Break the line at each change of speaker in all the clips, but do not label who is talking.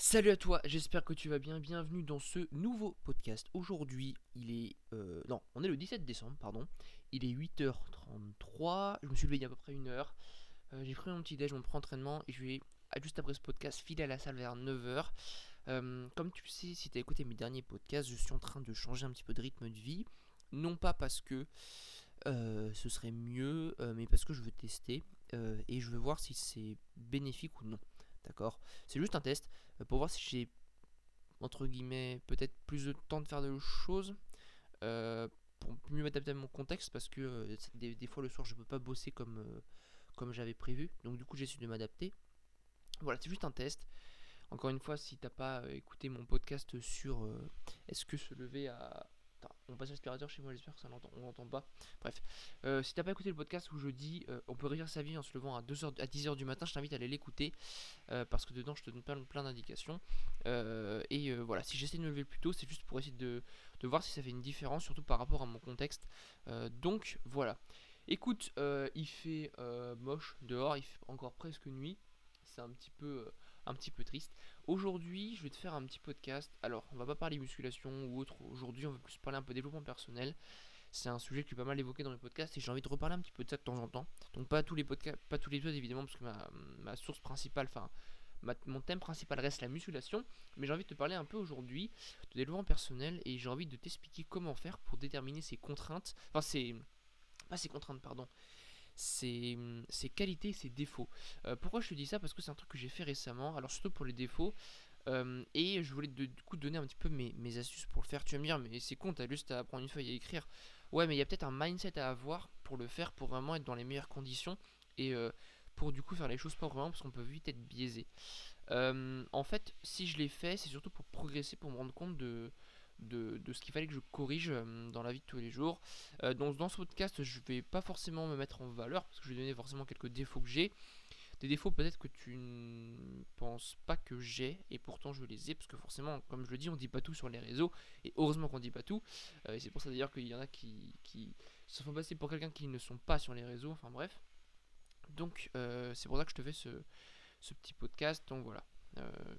Salut à toi, j'espère que tu vas bien. Bienvenue dans ce nouveau podcast. Aujourd'hui, il est. euh, non, on est le 17 décembre, pardon. Il est 8h33. Je me suis levé il y a à peu près une heure. Euh, J'ai pris mon petit déj, mon pré-entraînement et je vais, juste après ce podcast, filer à la salle vers 9h. Euh, comme tu sais, si tu as écouté mes derniers podcasts, je suis en train de changer un petit peu de rythme de vie. Non pas parce que ce serait mieux, mais parce que je veux tester et je veux voir si c'est bénéfique ou non. D'accord? C'est juste un test euh, pour voir si j'ai, entre guillemets, peut-être plus de temps de faire de choses. euh, pour mieux m'adapter à mon contexte parce que euh, des, fois le soir je peux pas bosser comme, comme j'avais prévu. Donc du coup j'essaie de m'adapter. Voilà c'est juste un test. Encore une fois si t'as pas écouté mon podcast sur est-ce que se lever à on passe l'aspirateur chez moi j'espère que ça l'entend on pas bref Euh, si t'as pas écouté le podcast où je dis euh, on peut réussir sa vie en se levant à 2h à 10h du matin je t'invite à aller l'écouter euh, parce que dedans je te donne plein, d'indications et voilà si j'essaie de me lever plus tôt c'est juste pour essayer de de voir si ça fait une différence, surtout par rapport à mon contexte. Donc voilà. Écoute, il fait moche dehors, il fait encore presque nuit. C'est un petit peu, euh, un petit peu triste. Aujourd'hui, je vais te faire un petit podcast. Alors, on va pas parler musculation ou autre. Aujourd'hui, on va plus parler un peu développement personnel. C'est un sujet que j'ai pas mal évoqué dans les podcasts et j'ai envie de reparler un petit peu de ça de temps en temps. Donc pas tous les podcasts, pas tous les épisodes évidemment parce que ma, ma source principale, enfin ma- mon thème principal reste la musculation. Mais j'ai envie de te parler un peu aujourd'hui de développement personnel et j'ai envie de t'expliquer comment faire pour déterminer ses contraintes, enfin ses, pas ses contraintes pardon, ses, ses qualités, ses défauts. Euh, pourquoi je te dis ça? Parce que c'est un truc que j'ai fait récemment, alors surtout pour les défauts, euh, et je voulais de- du coup donner un petit peu mes, mes astuces pour le faire. Tu vas me dire, mais c'est con, t'as juste à prendre une feuille et écrire. Ouais, mais il y a peut-être un mindset à avoir pour le faire, pour vraiment être dans les meilleures conditions et euh, pour du coup faire les choses proprement parce qu'on peut vite être biaisé. En fait, si je l'ai fait, c'est surtout pour progresser, pour me rendre compte de, de, ce qu'il fallait que je corrige euh, dans la vie de tous les jours. Euh, donc, dans ce podcast, je vais pas forcément me mettre en valeur parce que je vais donner forcément quelques défauts que j'ai. Des défauts peut-être que tu ne penses pas que j'ai et pourtant je les ai parce que forcément, comme je le dis, on dit pas tout sur les réseaux et heureusement qu'on dit pas tout. Euh, et c'est pour ça d'ailleurs qu'il y en a qui, se font passer pour quelqu'un qui ne sont pas sur les réseaux. Enfin bref. Donc, c'est pour ça que je te fais ce, petit podcast. Donc voilà,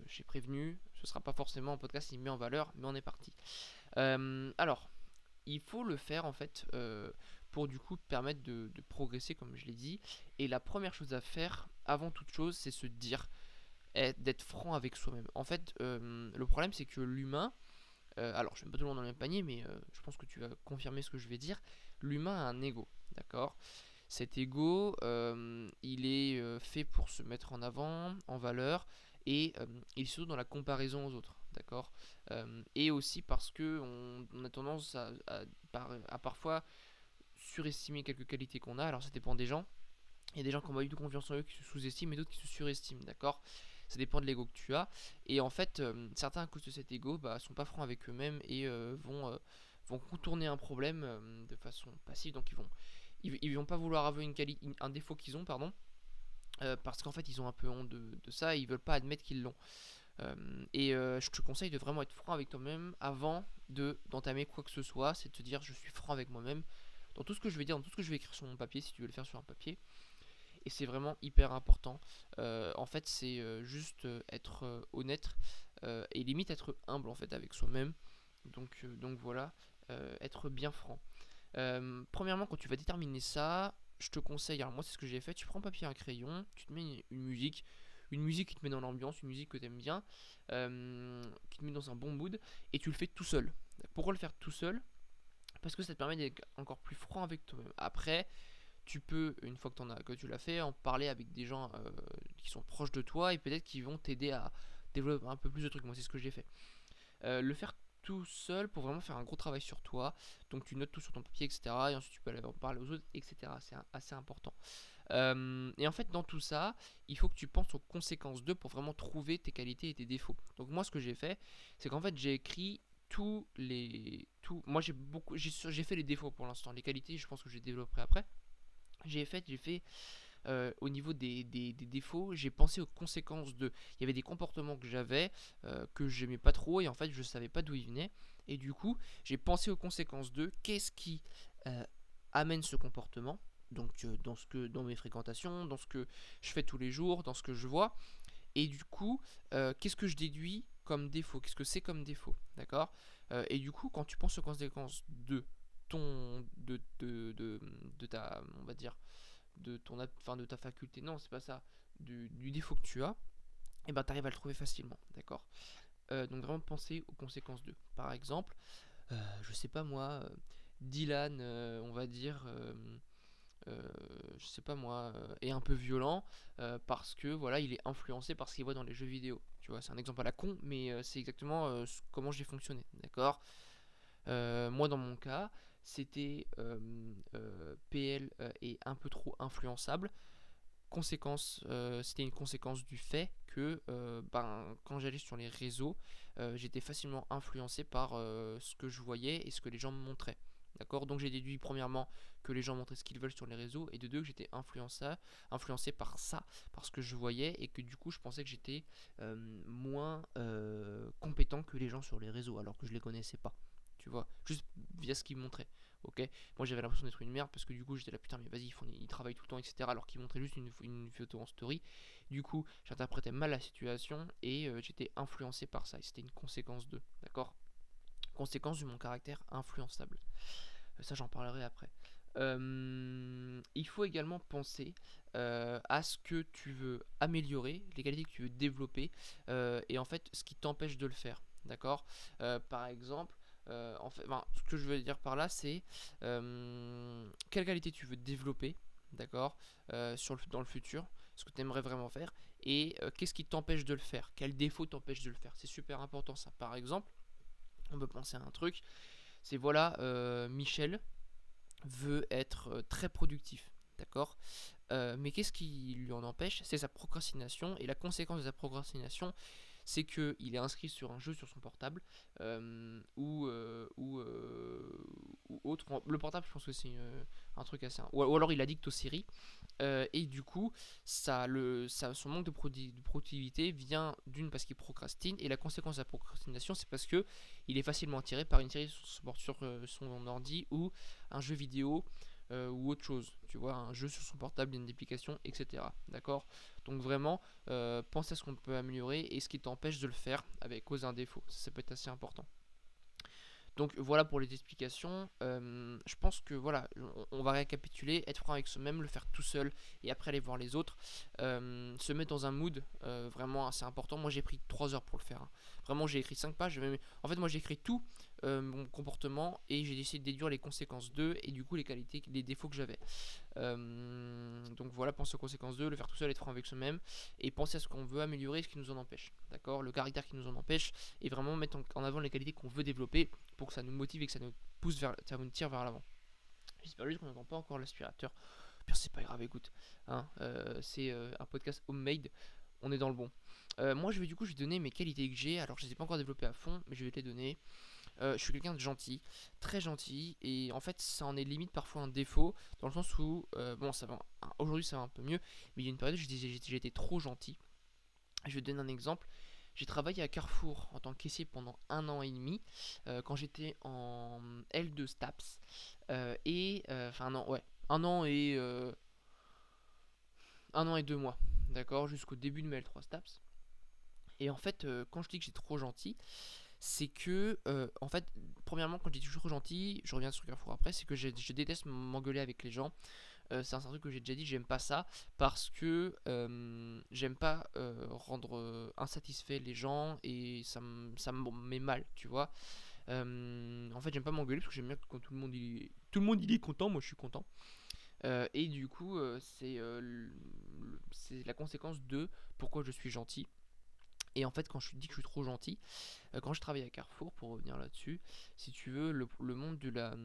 j'ai prévenu, ce sera pas forcément un podcast qui met en valeur, mais on est parti. Euh, alors, il faut le faire en fait euh, pour du coup permettre de, progresser, comme je l'ai dit. Et la première chose à faire, avant toute chose, c'est se dire est- d'être franc avec soi-même. En fait, euh, le problème c'est que l'humain, euh, alors je mets pas tout le monde dans le même panier, mais euh, je pense que tu vas confirmer ce que je vais dire. L'humain a un ego, d'accord? Cet ego, euh, il est euh, fait pour se mettre en avant, en valeur, et euh, est surtout dans la comparaison aux autres, d'accord Euh, Et aussi parce que on, a tendance à, à par- à parfois surestimer quelques qualités qu'on a, alors ça dépend des gens. Il y a des gens qui ont pas du tout confiance en eux, qui se sous-estiment, et d'autres qui se surestiment, d'accord Ça dépend de l'ego que tu as. Et en fait, euh, certains, à cause de cet ego, bah, sont pas francs avec eux-mêmes et euh, vont, vont contourner un problème de façon passive, donc ils vont ils, vont pas vouloir avouer une quali- un défaut qu'ils ont, pardon, euh, parce qu'en fait ils ont un peu honte de, ça et ils veulent pas admettre qu'ils l'ont. Euh, et euh, je te conseille de vraiment être franc avec toi-même avant de d'entamer quoi que ce soit, c'est de te dire je suis franc avec moi-même dans tout ce que je vais dire, dans tout ce que je vais écrire sur mon papier, si tu veux le faire sur un papier. Et c'est vraiment hyper important. En fait, c'est juste être honnête et limite être humble en fait avec soi-même. Donc, donc voilà, être bien franc. Premièrement, quand tu vas déterminer ça, je te conseille, alors moi c'est ce que j'ai fait, tu prends papier et un crayon, tu te mets une musique, une musique qui te met dans l'ambiance, une musique que tu aimes bien, euh, qui te met dans un bon mood, et tu le fais tout seul. Pourquoi le faire tout seul? Parce que ça te permet d'être encore plus franc avec toi-même. Après, tu peux, une fois que, en as, que tu l'as fait, en parler avec des gens euh, qui sont proches de toi, et peut-être qu'ils vont t'aider à développer un peu plus de trucs. Moi c'est ce que j'ai fait. Euh, le faire tout seul pour vraiment faire un gros travail sur toi. Donc tu notes tout sur ton papier, etc. Et ensuite tu peux aller en parler aux autres, etc. C'est assez important. Euh, et en fait, dans tout ça, il faut que tu penses aux conséquences d'eux pour vraiment trouver tes qualités et tes défauts. Donc moi, ce que j'ai fait, c'est qu'en fait, j'ai écrit tous les... Tout, moi, j'ai beaucoup, j'ai fait les défauts pour l'instant. Les qualités, je pense que je les développerai après. J'ai fait, j'ai fait euh, au niveau des, des- défauts, j'ai pensé aux conséquences de. Il y avait des comportements que j'avais euh, que j'aimais pas trop et en fait je savais pas d'où ils venaient. Et du coup, j'ai pensé aux conséquences de qu'est-ce qui euh, amène ce comportement. Donc dans ce que dans mes fréquentations, dans ce que je fais tous les jours, dans ce que je vois. Et du coup, qu'est-ce que je déduis comme défaut? Qu'est-ce que c'est comme défaut? D'accord? Et du coup, quand tu penses aux conséquences de ton de, de, de, ta on va dire de ton fin de ta faculté. Non c'est pas ça. Du, défaut que tu as et eh ben tu arrives à le trouver facilement d'accord? Donc vraiment penser aux conséquences de par exemple je sais pas moi Dylan on va dire euh, je sais pas moi, euh, est un peu violent euh, parce que voilà, il est influencé par ce qu'il voit dans les jeux vidéo. Tu vois, c'est un exemple à la con, mais c'est exactement comment j'ai fonctionné, d'accord? Moi, dans mon cas, c'était PL est un peu trop influençable. Conséquence, c'était une conséquence du fait que ben, quand j'allais sur les réseaux, j'étais facilement influencé par ce que je voyais et ce que les gens me montraient. D'accord? Donc j'ai déduit premièrement que les gens montraient ce qu'ils veulent sur les réseaux et de deux que j'étais influencé, par ça, parce que je voyais et que du coup je pensais que j'étais euh, moins euh, compétent que les gens sur les réseaux alors que je les connaissais pas. Tu vois, juste via ce qu'ils montraient. Ok, moi j'avais l'impression d'être une merde parce que du coup j'étais là putain mais vas-y ils, travaillent tout le temps etc alors qu'ils montraient juste une, photo en story. Du coup j'interprétais mal la situation et euh, j'étais influencé par ça et c'était une conséquence de, d'accord? Conséquence de mon caractère influençable. Ça j'en parlerai après. Euh, il faut également penser euh, à ce que tu veux améliorer, les qualités que tu veux développer, euh, et en fait ce qui t'empêche de le faire. D'accord? Par exemple, fait, ce que je veux dire par là, c'est quelle qualité tu veux développer, d'accord, sur le, dans le futur, ce que tu aimerais vraiment faire, et qu'est-ce qui t'empêche de le faire, quel défaut t'empêche de le faire? C'est super important ça. Par exemple, on peut penser à un truc, c'est voilà, Michel, veut être euh, très productif, d'accord euh, Mais qu'est-ce qui lui en empêche? C'est sa procrastination, et la conséquence de sa procrastination, c'est qu'il est inscrit sur un jeu sur son portable, euh, ou, ou, ou, autre. Le portable, je pense que c'est un truc assez... Ou, alors il addict aux séries, et du coup, ça, son manque de, productivité vient d'une parce qu'il procrastine, et la conséquence de la procrastination, c'est parce que il est facilement attiré par une série sur, son ordi ou un jeu vidéo euh, ou autre chose, tu vois, un jeu sur son portable, une application, etc. D'accord? Donc vraiment, euh, pense à ce qu'on peut améliorer et ce qui t'empêche de le faire avec cause un défaut. Ça, peut être assez important. Donc voilà pour les explications. Euh, je pense que voilà, on, va récapituler, être franc avec soi-même, le faire tout seul et après aller voir les autres. se mettre dans un mood vraiment assez important. Moi j'ai pris 3 heures pour le faire. Hein. Vraiment j'ai écrit 5 pages. En fait moi j'ai écrit tout euh, mon comportement et j'ai décidé de déduire les conséquences d'eux et du coup les qualités, les défauts que j'avais. Euh, donc voilà, penser aux conséquences d'eux, le faire tout seul, être franc avec soi-même et penser à ce qu'on veut améliorer, ce qui nous en empêche. D'accord? Le caractère qui nous en empêche et vraiment mettre en avant les qualités qu'on veut développer pour que ça nous motive et que ça nous pousse vers, ça nous tire vers l'avant. J'espère juste qu'on n'entend pas encore l'aspirateur. c'est pas grave, écoute. Hein, euh, c'est un podcast homemade. On est dans le bon. moi, je vais du coup, je vais donner mes qualités que j'ai. Alors, je les ai pas encore développées à fond, mais je vais te les donner. Euh, je suis quelqu'un de gentil, très gentil, et en fait ça en est limite parfois un défaut, dans le sens où, euh, bon ça va, aujourd'hui ça va un peu mieux, mais il y a une période où j'étais trop gentil. Je vais te donner un exemple. J'ai travaillé à Carrefour en tant que caissier pendant un an et demi, euh, quand j'étais en L2 STAPS, et, enfin un an, ouais, un an et, un an et deux mois, d'accord, jusqu'au début de mes L3 STAPS. Et en fait, quand je dis que j'ai trop gentil, c'est que, euh, en fait, premièrement, quand je dis toujours gentil, je reviens sur Carrefour après, c'est que je, déteste m'engueuler avec les gens. Euh, c'est un truc que j'ai déjà dit, j'aime pas ça parce que euh, j'aime pas rendre insatisfait les gens et ça, me met mal, tu vois. en fait, j'aime pas m'engueuler parce que j'aime bien quand tout le monde il, tout le monde il est content, moi je suis content. et du coup, c'est la conséquence de pourquoi je suis gentil. Et en fait, quand je dis que je suis trop gentil, euh, quand je travaille à Carrefour, pour revenir là-dessus, si tu veux, le, monde de, la,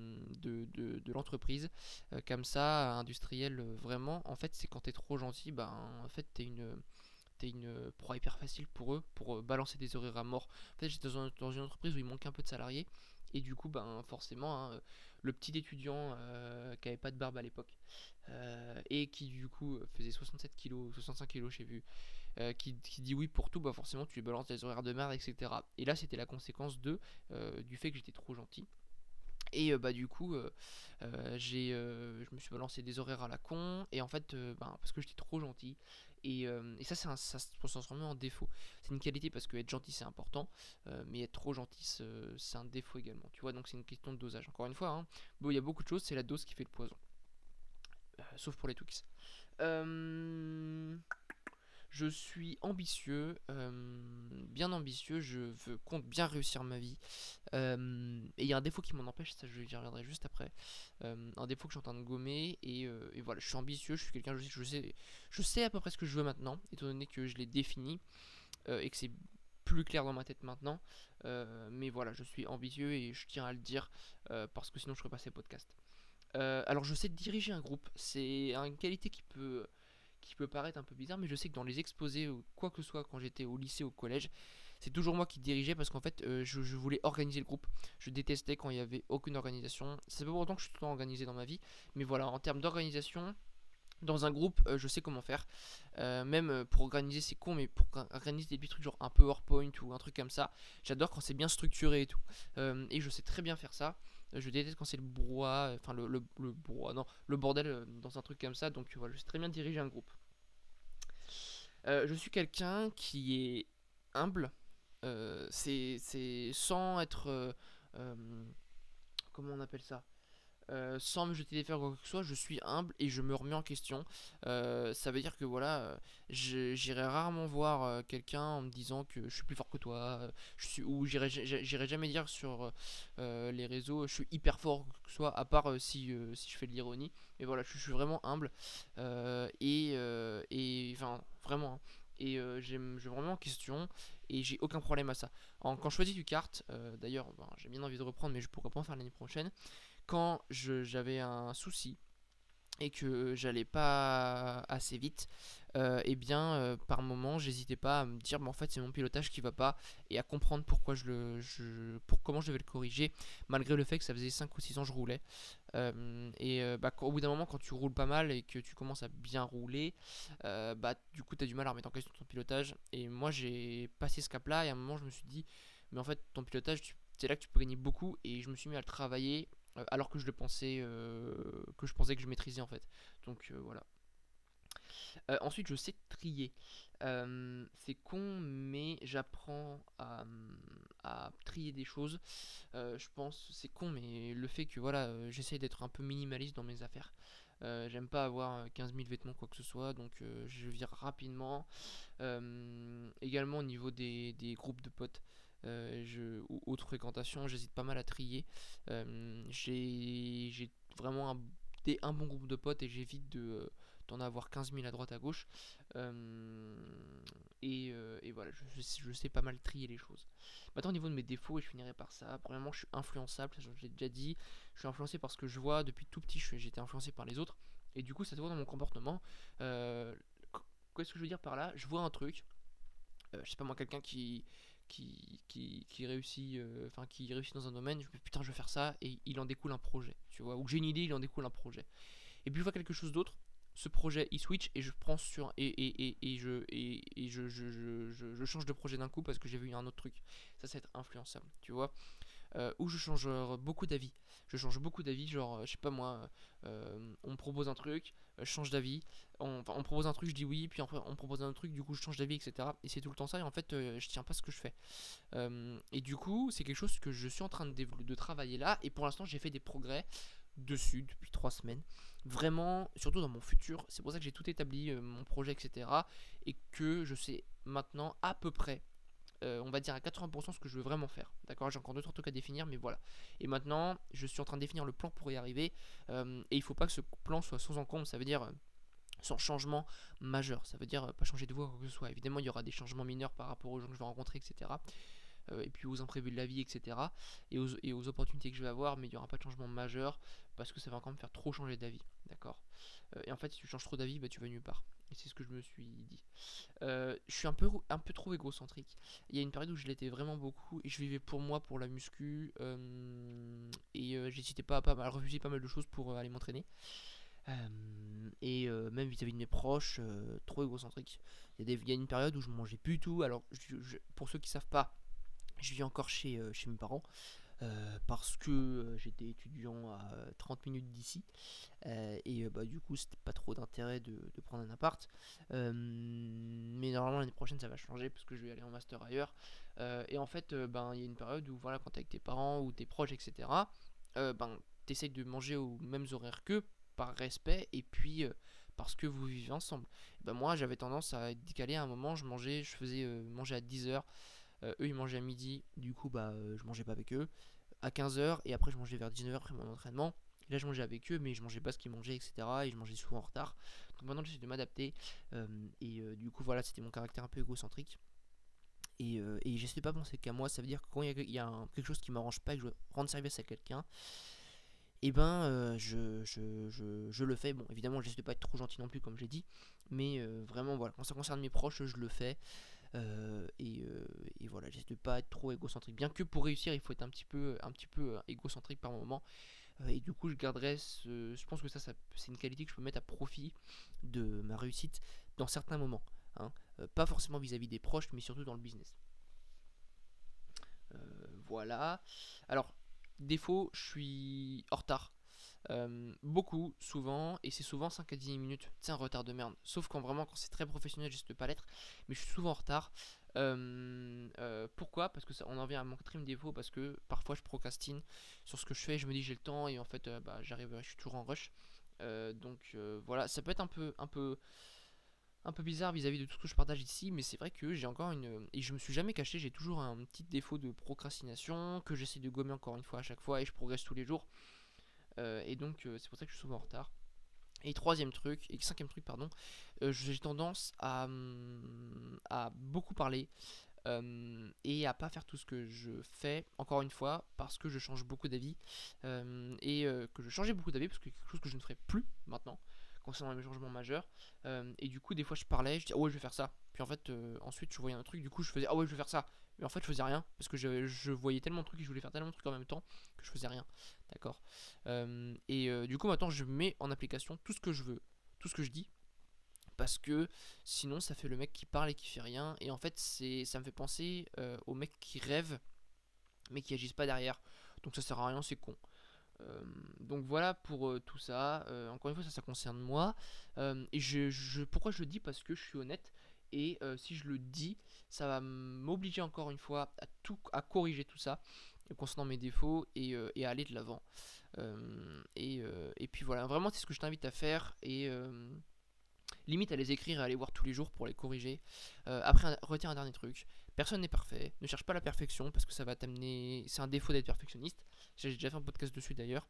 de, de, l'entreprise, euh, comme ça, industriel, euh, vraiment, en fait, c'est quand tu es trop gentil, ben, en fait, tu es une t'es une proie hyper facile pour eux pour balancer des horaires à mort. En fait, j'étais dans, une entreprise où il manquait un peu de salariés et du coup, ben forcément, hein, le petit étudiant qui avait pas de barbe à l'époque et qui du coup faisait 67 kg, 65 kg, j'ai vu, euh, qui, dit oui pour tout, bah forcément tu balances des horaires de merde, etc. Et là c'était la conséquence de euh, du fait que j'étais trop gentil. Et euh, bah du coup, j'ai, je me suis balancé des horaires à la con. Et en fait, bah, parce que j'étais trop gentil. Et, ça, c'est ça se transformer en défaut. C'est une qualité parce que être gentil, c'est important, mais être trop gentil, c'est un défaut également. Tu vois, donc c'est une question de dosage. Encore une fois, hein, bon, il y a beaucoup de choses, c'est la dose qui fait le poison. sauf pour les Twix. Euh, je suis ambitieux, euh, bien ambitieux, je veux, compte bien réussir ma vie. Euh, et il y a un défaut qui m'en empêche, ça je reviendrai juste après. un défaut que je suis en train de gommer. Et, voilà, je suis ambitieux, je suis quelqu'un, je, sais, je sais à peu près ce que je veux maintenant, étant donné que je l'ai défini et que c'est plus clair dans ma tête maintenant. mais voilà, je suis ambitieux et je tiens à le dire parce que sinon je ferais pas ces podcasts. Euh, alors je sais diriger un groupe, c'est une qualité qui peut, qui peut paraître un peu bizarre, mais je sais que dans les exposés ou quoi que ce soit quand j'étais au lycée, au collège, c'est toujours moi qui dirigeais parce qu'en fait euh, je, voulais organiser le groupe. Je détestais quand il n'y avait aucune organisation. C'est pas pour autant que je suis tout le temps organisé dans ma vie, mais voilà, en termes d'organisation, dans un groupe, euh, je sais comment faire. même pour organiser, c'est con, mais pour organiser des petits trucs genre un PowerPoint ou un truc comme ça, j'adore quand c'est bien structuré et tout. et je sais très bien faire ça. Je déteste quand c'est le brouhaha, enfin le, le, non, le bordel euh, dans un truc comme ça. Donc voilà, je sais très bien diriger un groupe. Euh, je suis quelqu'un qui est humble. Euh, c'est sans être. comment on appelle ça? Euh, sans me jeter des fleurs ou quoi que ce soit, je suis humble et je me remets en question. Euh, ça veut dire que voilà, euh, j'irai rarement voir quelqu'un en me disant que je suis plus fort que toi, je suis, ou j'irai jamais dire sur les réseaux je suis hyper fort que ce soit, à part si, si je fais de l'ironie. Mais voilà, je, suis vraiment humble et, enfin vraiment. Hein. et je me remets en question et j'ai aucun problème à ça. quand je choisis du kart, d'ailleurs, j'ai bien envie de reprendre, mais je pourrais pas en faire l'année prochaine quand j'avais un souci et que j'allais pas assez vite, euh, eh bien euh, par moment j'hésitais pas à me dire mais en fait c'est mon pilotage qui va pas et à comprendre pourquoi je le pour comment je devais le corriger malgré le fait que ça faisait 5 ou 6 ans que je roulais. Euh, et bah, au bout d'un moment quand tu roules pas mal et que tu commences à bien rouler bah du coup tu as du mal à remettre en question ton pilotage. Et moi j'ai passé ce cap là et à un moment je me suis dit mais en fait ton pilotage c'est là que tu peux gagner beaucoup et je me suis mis à le travailler alors que je le pensais euh, que je pensais que je maîtrisais en fait. Donc euh, voilà. ensuite, je sais trier. c'est con, mais j'apprends à, trier des choses. je pense, c'est con, mais le fait que voilà, j'essaie d'être un peu minimaliste dans mes affaires. J'aime pas avoir 15 000 vêtements, quoi que ce soit, donc je vire rapidement. également au niveau des groupes de potes. Euh, je, ou autre fréquentation, j'hésite pas mal à trier. Euh, j'ai vraiment un, un, bon groupe de potes et j'évite de euh, d'en avoir 15 000 à droite à gauche. et, et, voilà, je, je, sais pas mal trier les choses. Maintenant, au niveau de mes défauts, et je finirai par ça. Premièrement, je suis influençable, j'ai déjà dit. Je suis influencé par ce que je vois depuis tout petit, j'étais influencé par les autres. Et du coup, ça se voit dans mon comportement. Qu'est-ce que je veux dire par là? Je vois un truc. je sais pas moi, quelqu'un qui, qui, réussit euh, enfin qui réussit dans un domaine je me putain je vais faire ça et il en découle un projet tu vois ou j'ai une idée il en découle un projet. Et puis je vois quelque chose d'autre ce projet il switch et je prends sur et, et, et, et je et, et je, je, je, je, change de projet d'un coup parce que j'ai vu un autre truc. Ça c'est être influençable tu vois euh, où je change beaucoup d'avis je change beaucoup d'avis genre je sais pas moi euh, on me propose un truc je change d'avis on, on, propose un truc, je dis oui, puis après on propose un autre truc, du coup je change d'avis, etc. Et c'est tout le temps ça, et en fait euh, je tiens pas ce que je fais. Euh, et du coup, c'est quelque chose que je suis en train de, de travailler là, et pour l'instant j'ai fait des progrès dessus depuis trois semaines. Vraiment, surtout dans mon futur, c'est pour ça que j'ai tout établi, euh, mon projet, etc. Et que je sais maintenant à peu près on va dire à 80% ce que je veux vraiment faire. D'accord J'ai encore deux trois trucs à définir, mais voilà. Et maintenant, je suis en train de définir le plan pour y arriver. et il faut pas que ce plan soit sans encombre. Ça veut dire sans changement majeur. Ça veut dire euh, pas changer de voix quoi que ce soit. Évidemment, il y aura des changements mineurs par rapport aux gens que je vais rencontrer, etc. Euh, et puis aux imprévus de la vie, etc. Et aux, opportunités que je vais avoir, mais il n'y aura pas de changement majeur parce que ça va quand même faire trop changer d'avis. D'accord? Euh, Et en fait, si tu changes trop d'avis, bah, tu vas nulle part. Et c'est ce que je me suis dit. je suis un peu, un peu trop égocentrique. Il y a une période où je l'étais vraiment beaucoup et je vivais pour moi, pour la muscu. et j'hésitais pas à, refuser pas mal de choses pour aller m'entraîner. Euh, et euh, même vis-à-vis de mes proches, euh, trop égocentrique. Il y, a une période où je mangeais plus tout. Alors, pour ceux qui savent pas, je vis encore chez, chez mes parents. parce que j'étais étudiant à 30 minutes d'ici et bah du coup c'était pas trop d'intérêt de, prendre un appart mais normalement l'année prochaine ça va changer parce que je vais aller en master ailleurs et en fait ben il y a une période où voilà quand t'es avec tes parents ou tes proches etc ben t'essayes de manger aux mêmes horaires qu'eux par respect et puis parce que vous vivez ensemble. Ben moi j'avais tendance à décaler à un moment, je mangeais, je faisais manger à 10h, eux ils mangeaient à midi, du coup bah je mangeais pas avec eux, à 15h et après je mangeais vers 19h après mon entraînement. là je mangeais avec eux mais je mangeais pas ce qu'ils mangeaient etc. Et je mangeais souvent en retard. Donc maintenant j'essaie de m'adapter et du coup voilà c'était mon caractère un peu égocentrique. Et, et j'essaie de pas penser qu'à moi, ça veut dire que quand il y a, quelque chose qui m'arrange pas et que je veux rendre service à quelqu'un, et eh ben euh, je, je, le fais. Bon, évidemment, j'essaie de pas être trop gentil non plus, comme j'ai dit, mais euh, vraiment, voilà, quand ça concerne mes proches, je le fais. Euh, et, voilà, j'essaie de pas être trop égocentrique. Bien que pour réussir, il faut être un petit peu, un petit peu égocentrique par moment. et du coup, je garderai ce. Je pense que ça, c'est une qualité que je peux mettre à profit de ma réussite dans certains moments. Hein. pas forcément vis-à-vis -vis des proches, mais surtout dans le business. voilà. Alors, Défaut, je suis en retard. Euh, beaucoup, souvent, et c'est souvent 5 à 10 minutes. C'est un retard de merde. Sauf quand vraiment, quand c'est très professionnel, j'essaie de pas l'être. Mais je suis souvent en retard. Euh, euh, pourquoi? Parce que ça, on en vient à mon quatrième défaut. Parce que parfois je procrastine sur ce que je fais. Je me dis j'ai le temps et en fait, bah, j'arrive, je suis toujours en rush. donc voilà, ça peut être un peu, un peu, un peu bizarre vis-à-vis de tout ce que je partage ici, mais c'est vrai que j'ai encore une. Et je me suis jamais caché, j'ai toujours un petit défaut de procrastination que j'essaie de gommer encore une fois à chaque fois et je progresse tous les jours. Euh, et donc euh, c'est pour ça que je suis souvent en retard. Et troisième truc, et cinquième truc, pardon, euh, j'ai tendance à, hum, à beaucoup parler et à pas faire tout ce que je fais, encore une fois, parce que je change beaucoup d'avis et que je changeais beaucoup d'avis parce que c'est quelque chose que je ne ferai plus maintenant concernant les changements majeurs. Euh, et du coup, des fois, je parlais, je disais, ah ouais, je vais faire ça. Puis en fait, euh, ensuite, je voyais un truc, du coup, je faisais, ah ouais, je vais faire ça. Mais en fait, je faisais rien parce que je, voyais tellement de trucs et je voulais faire tellement de trucs en même temps que je faisais rien. D'accord euh, Et du coup, maintenant, je mets en application tout ce que je veux, tout ce que je dis. Parce que sinon, ça fait le mec qui parle et qui fait rien. Et en fait, c'est ça me fait penser aux mecs qui rêvent mais qui agissent pas derrière. Donc ça sert à rien, c'est con. Euh, donc voilà pour euh, tout ça. Euh, encore une fois, ça, ça concerne moi. et je, pourquoi je le dis? Parce que je suis honnête. Et si je le dis, ça va m'obliger encore une fois à, tout, à corriger tout ça concernant mes défauts et, à aller de l'avant. Et, et, puis voilà, vraiment c'est ce que je t'invite à faire et limite à les écrire et à les voir tous les jours pour les corriger. après, retiens un dernier truc, personne n'est parfait, ne cherche pas la perfection parce que ça va t'amener, c'est un défaut d'être perfectionniste. J'ai déjà fait un podcast dessus d'ailleurs.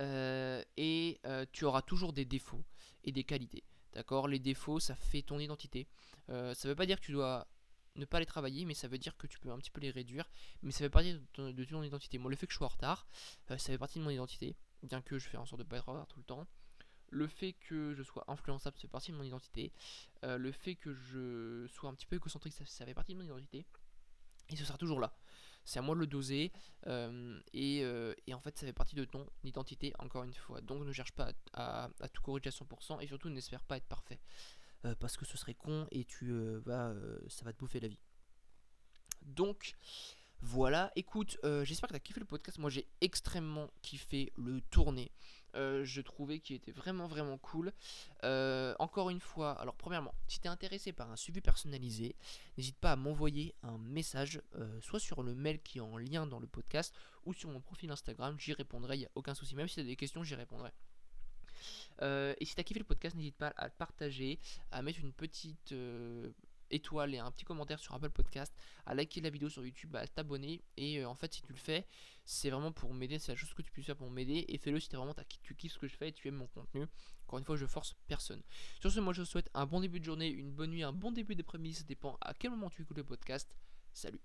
Euh, et euh, tu auras toujours des défauts et des qualités. D'accord? Les défauts, ça fait ton identité. Euh, ça veut pas dire que tu dois ne pas les travailler, mais ça veut dire que tu peux un petit peu les réduire. Mais ça fait partie de ton, de ton identité. Moi, le fait que je sois en retard, ça fait partie de mon identité. Bien que je fais en sorte de pas être en retard tout le temps. Le fait que je sois influençable, ça fait partie de mon identité. le fait que je sois un petit peu égocentrique, ça, fait partie de mon identité. Et ce sera toujours là c'est à moi de le doser. Euh, euh, et, en fait, ça fait partie de ton identité, encore une fois. Donc ne cherche pas à, tout corriger à 100% et surtout n'espère pas être parfait. Euh, parce que ce serait con et tu vas, ça va te bouffer la vie. Donc voilà, écoute, j'espère que tu as kiffé le podcast. Moi j'ai extrêmement kiffé le tourner. Euh, je trouvais qu'il était vraiment vraiment cool. Euh, encore une fois, alors premièrement, si tu es intéressé par un suivi personnalisé, n'hésite pas à m'envoyer un message, euh, soit sur le mail qui est en lien dans le podcast, ou sur mon profil Instagram, j'y répondrai, il n'y a aucun souci. Même si tu as des questions, j'y répondrai. et si tu as kiffé le podcast, n'hésite pas à partager, à mettre une petite étoile et un petit commentaire sur Apple Podcast, à liker la vidéo sur YouTube, à t'abonner. Et euh, en fait, si tu le fais, c'est vraiment pour m'aider, c'est la chose que tu puisses faire pour m'aider. Et fais-le si es vraiment tu kiffes ce que je fais et tu aimes mon contenu. Encore une fois, je force personne. Sur ce, moi je te souhaite un bon début de journée, une bonne nuit, un bon début d'après-midi, ça dépend à quel moment tu écoutes le podcast. Salut